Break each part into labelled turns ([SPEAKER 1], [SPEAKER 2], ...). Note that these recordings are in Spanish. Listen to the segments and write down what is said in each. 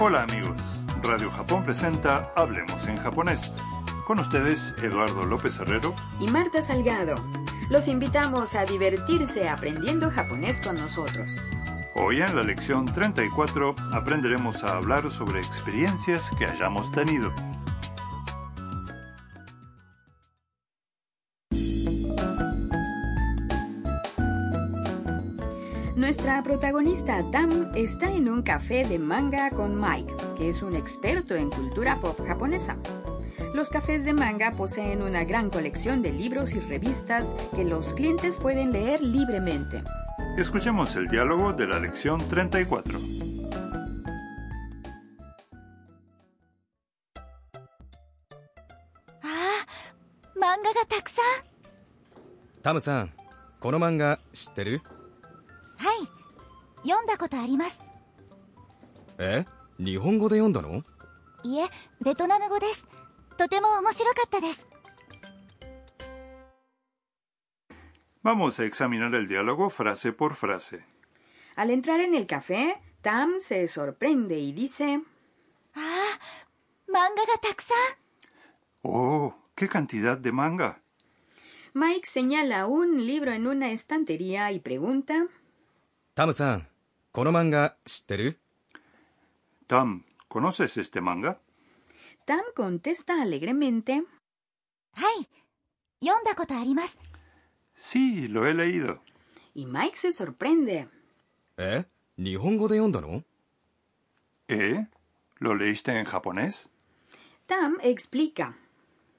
[SPEAKER 1] Hola amigos, Radio Japón presenta Hablemos en japonés. Con ustedes Eduardo López Herrero
[SPEAKER 2] y Marta Salgado. Los invitamos a divertirse aprendiendo japonés con nosotros.
[SPEAKER 1] Hoy en la lección 34 aprenderemos a hablar sobre experiencias que hayamos tenido.
[SPEAKER 2] Nuestra protagonista Tam está en un café de manga con Mike, que es un experto en cultura pop japonesa. Los cafés de manga poseen una gran colección de libros y revistas que los clientes pueden leer libremente.
[SPEAKER 1] Escuchemos el diálogo de la lección 34.
[SPEAKER 3] Ah, manga ga. Tam-san, ¿este manga
[SPEAKER 4] はい読んだことあります
[SPEAKER 3] え日本語で読んだの
[SPEAKER 4] いえベトナム語ですとても面白かったです
[SPEAKER 1] Vamos a examinar el diálogo frase por frase.
[SPEAKER 2] Al entrar en el café, Tam se sorprende y dice,
[SPEAKER 4] ああ漫画がたくさん
[SPEAKER 1] ¡Oh! ¡Qué cantidad de manga!
[SPEAKER 2] Mike señala un libro en una estantería y pregunta,
[SPEAKER 3] タムさんこの漫画知ってる
[SPEAKER 1] Tam, ¿conoces este manga?
[SPEAKER 2] Tam contesta alegremente,
[SPEAKER 4] はい読んだことあります
[SPEAKER 1] Sí, lo he leído.
[SPEAKER 2] y Mike se sorprende.
[SPEAKER 3] え日本語で読んだの
[SPEAKER 1] ¿Eh? ¿Lo leíste en japonés?
[SPEAKER 2] Tam explica,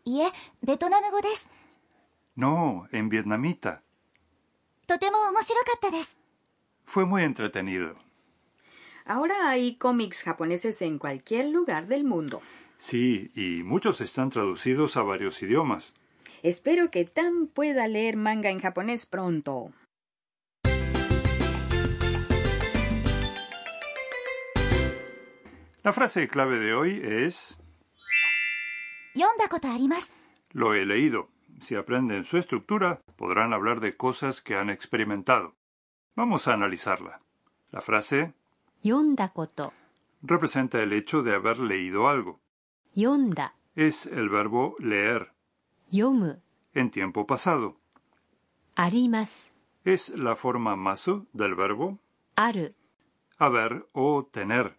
[SPEAKER 4] いえベトナム語です
[SPEAKER 1] No, en vietnamita.
[SPEAKER 4] とても面白かったです
[SPEAKER 1] Fue muy entretenido.
[SPEAKER 2] Ahora hay cómics japoneses en cualquier lugar del mundo.
[SPEAKER 1] Sí, y muchos están traducidos a varios idiomas.
[SPEAKER 2] Espero que Tan pueda leer manga en japonés pronto.
[SPEAKER 1] La frase clave de hoy es... Lo he leído. Si aprenden su estructura, podrán hablar de cosas que han experimentado. Vamos a analizarla. La frase
[SPEAKER 5] yonda koto
[SPEAKER 1] representa el hecho de haber leído algo.
[SPEAKER 5] Yonda
[SPEAKER 1] es el verbo leer.
[SPEAKER 5] Yomu
[SPEAKER 1] en tiempo pasado.
[SPEAKER 5] Arimas
[SPEAKER 1] es la forma masu del verbo
[SPEAKER 5] aru
[SPEAKER 1] haber o tener.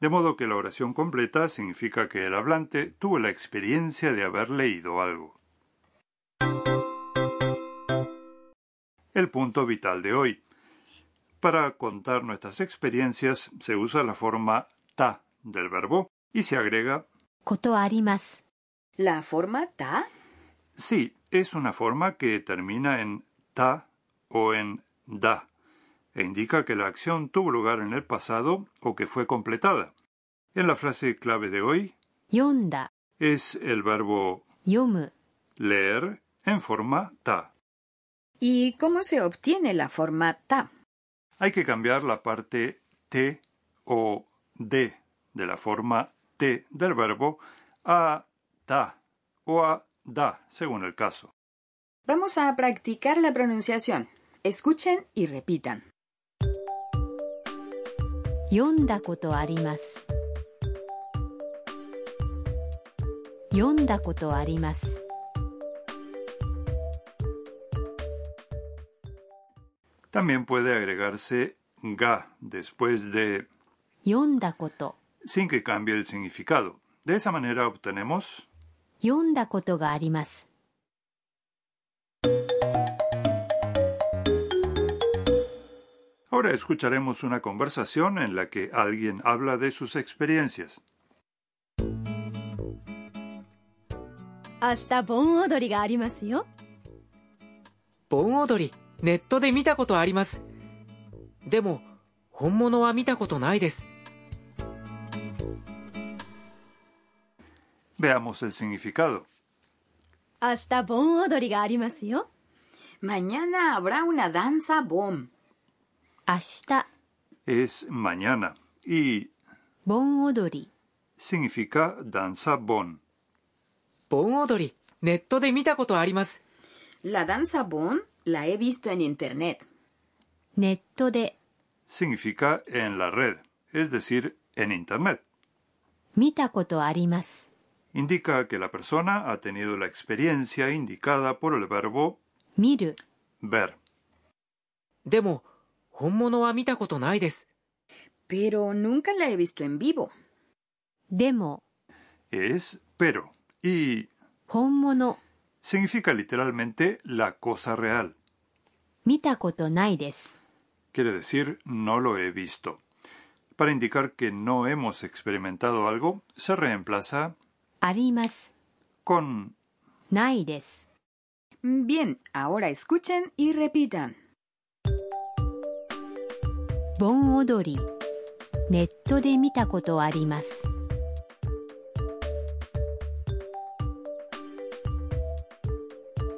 [SPEAKER 1] De modo que la oración completa significa que el hablante tuvo la experiencia de haber leído algo. El punto vital de hoy para contar nuestras experiencias se usa la forma ta del verbo y se agrega
[SPEAKER 5] kotoarimas.
[SPEAKER 2] ¿La forma ta?
[SPEAKER 1] Sí, es una forma que termina en ta o en da e indica que la acción tuvo lugar en el pasado o que fue completada. En la frase clave de hoy,
[SPEAKER 5] yonda
[SPEAKER 1] es el verbo
[SPEAKER 5] yomu,
[SPEAKER 1] leer en forma ta.
[SPEAKER 2] ¿Y cómo se obtiene la forma ta?
[SPEAKER 1] Hay que cambiar la parte te o de de la forma te del verbo a ta o a da, según el caso.
[SPEAKER 2] Vamos a practicar la pronunciación. Escuchen y repitan.
[SPEAKER 5] Yonda koto
[SPEAKER 1] También puede agregarse ga después de sin que cambie el significado. De esa manera obtenemos
[SPEAKER 5] ga.
[SPEAKER 1] Ahora escucharemos una conversación en la que alguien habla de sus experiencias.
[SPEAKER 6] Hasta bon odori ga arimasu
[SPEAKER 7] yo. Bon odori. ネットで見たことありますでも本物は見たことないです
[SPEAKER 1] Veamos el significado.
[SPEAKER 6] 明日盆踊りがありますよ
[SPEAKER 2] Mañana habrá una danza.
[SPEAKER 5] 明日、
[SPEAKER 1] Es mañana y
[SPEAKER 5] 盆踊り、
[SPEAKER 1] significa danza bon.
[SPEAKER 7] 盆踊りネットで見たことあります
[SPEAKER 2] La danza bon la he visto en internet.
[SPEAKER 5] ネットで、
[SPEAKER 1] significa en la red, es decir, en Internet.
[SPEAKER 5] 見たことあります。
[SPEAKER 1] indica que la persona ha tenido la experiencia indicada por el verbo
[SPEAKER 5] 見る、
[SPEAKER 1] ver.
[SPEAKER 7] でも、本物は見たことないです。
[SPEAKER 2] Pero nunca la he visto en vivo.
[SPEAKER 5] でも、
[SPEAKER 1] Es pero y
[SPEAKER 5] 本物、
[SPEAKER 1] significa literalmente la cosa real.
[SPEAKER 5] 見たことないです。
[SPEAKER 1] Quiere decir no lo he visto. Para indicar que no hemos experimentado algo, se reemplaza
[SPEAKER 5] あります。
[SPEAKER 1] con
[SPEAKER 5] ないです。
[SPEAKER 2] Bien, ahora escuchen y repitan.
[SPEAKER 5] 盆踊り。ネットで見たことあります。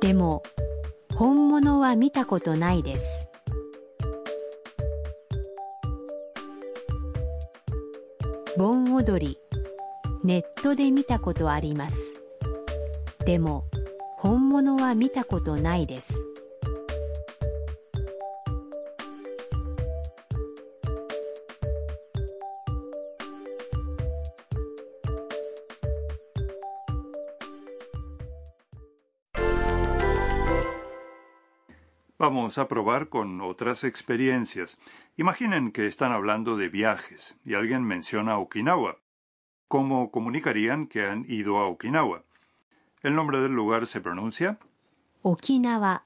[SPEAKER 5] でも、 本物は見たことないです。盆踊り。ネットで見たことあります。でも、本物は見たことないです。
[SPEAKER 1] vamos a probar con otras experiencias. Imaginen que están hablando de viajes y alguien menciona Okinawa. ¿Cómo comunicarían que han ido a Okinawa? El nombre del lugar se pronuncia
[SPEAKER 5] Okinawa.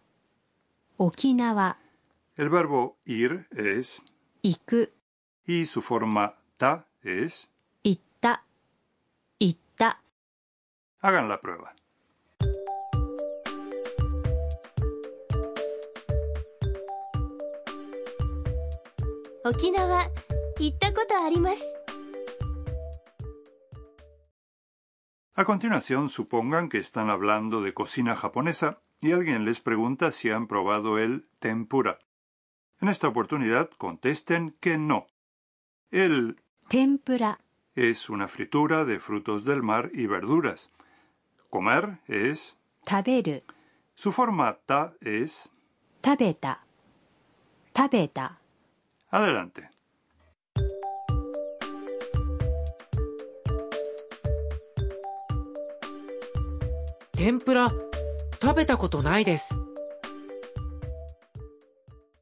[SPEAKER 5] Okinawa.
[SPEAKER 1] El verbo ir es
[SPEAKER 5] iku
[SPEAKER 1] y su forma ta es
[SPEAKER 5] itta. Itta.
[SPEAKER 1] Hagan la prueba.
[SPEAKER 4] 沖縄行ったことあります。
[SPEAKER 1] A continuación, supongan que están hablando de cocina japonesa y alguien les pregunta si han probado el tempura. En esta oportunidad contesten que no. El
[SPEAKER 5] 天ぷら。
[SPEAKER 1] es una fritura de frutos del mar y verduras. Comer es
[SPEAKER 5] 食べる。
[SPEAKER 1] su forma ta es
[SPEAKER 5] 食べた。食べた。
[SPEAKER 1] Adelante.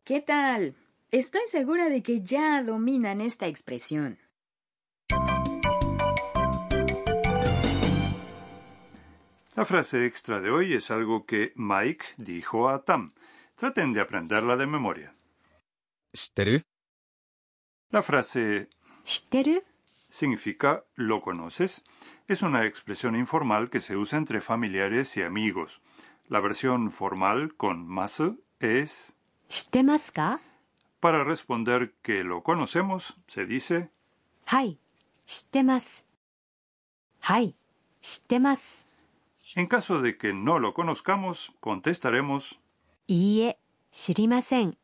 [SPEAKER 2] ¿Qué tal? Estoy segura de que ya dominan esta expresión.
[SPEAKER 1] La frase extra de hoy es algo que Mike dijo a Tam. Traten de aprenderla de memoria. La frase
[SPEAKER 5] ¿Shiteru?
[SPEAKER 1] significa ¿lo conoces? Es una expresión informal que se usa entre familiares y amigos. La versión formal con masu es Para responder que lo conocemos, se dice
[SPEAKER 5] Hai. Hai.
[SPEAKER 1] En caso de que no lo conozcamos, contestaremos
[SPEAKER 5] Iie, shirimasen.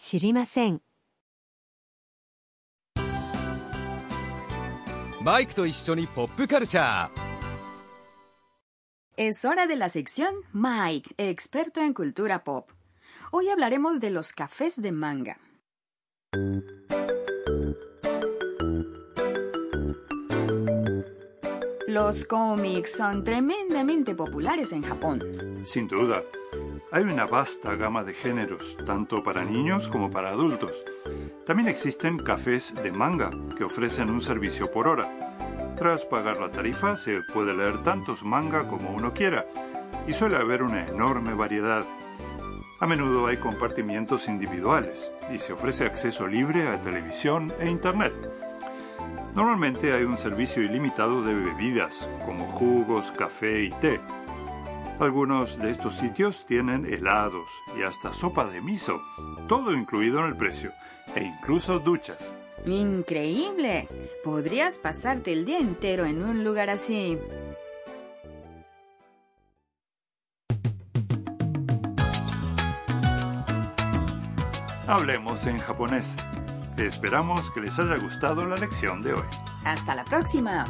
[SPEAKER 5] 知りません。いいえ、知りません。
[SPEAKER 3] マイクと一緒にポップカルチャー
[SPEAKER 2] Es hora de la sección Mike, experto en cultura pop. Hoy hablaremos de los cafés de manga. Los cómics son tremendamente populares en Japón.
[SPEAKER 1] Sin duda. Hay una vasta gama de géneros, tanto para niños como para adultos. También existen cafés de manga, que ofrecen un servicio por hora. Tras pagar la tarifa se puede leer tantos manga como uno quiera, y suele haber una enorme variedad. A menudo hay compartimientos individuales, y se ofrece acceso libre a televisión e Internet. Normalmente hay un servicio ilimitado de bebidas, como jugos, café y té. Algunos de estos sitios tienen helados y hasta sopa de miso, todo incluido en el precio, e incluso duchas.
[SPEAKER 2] ¡Increíble! Podrías pasarte el día entero en un lugar así.
[SPEAKER 1] Hablemos en japonés. Esperamos que les haya gustado la lección de hoy.
[SPEAKER 2] Hasta la próxima.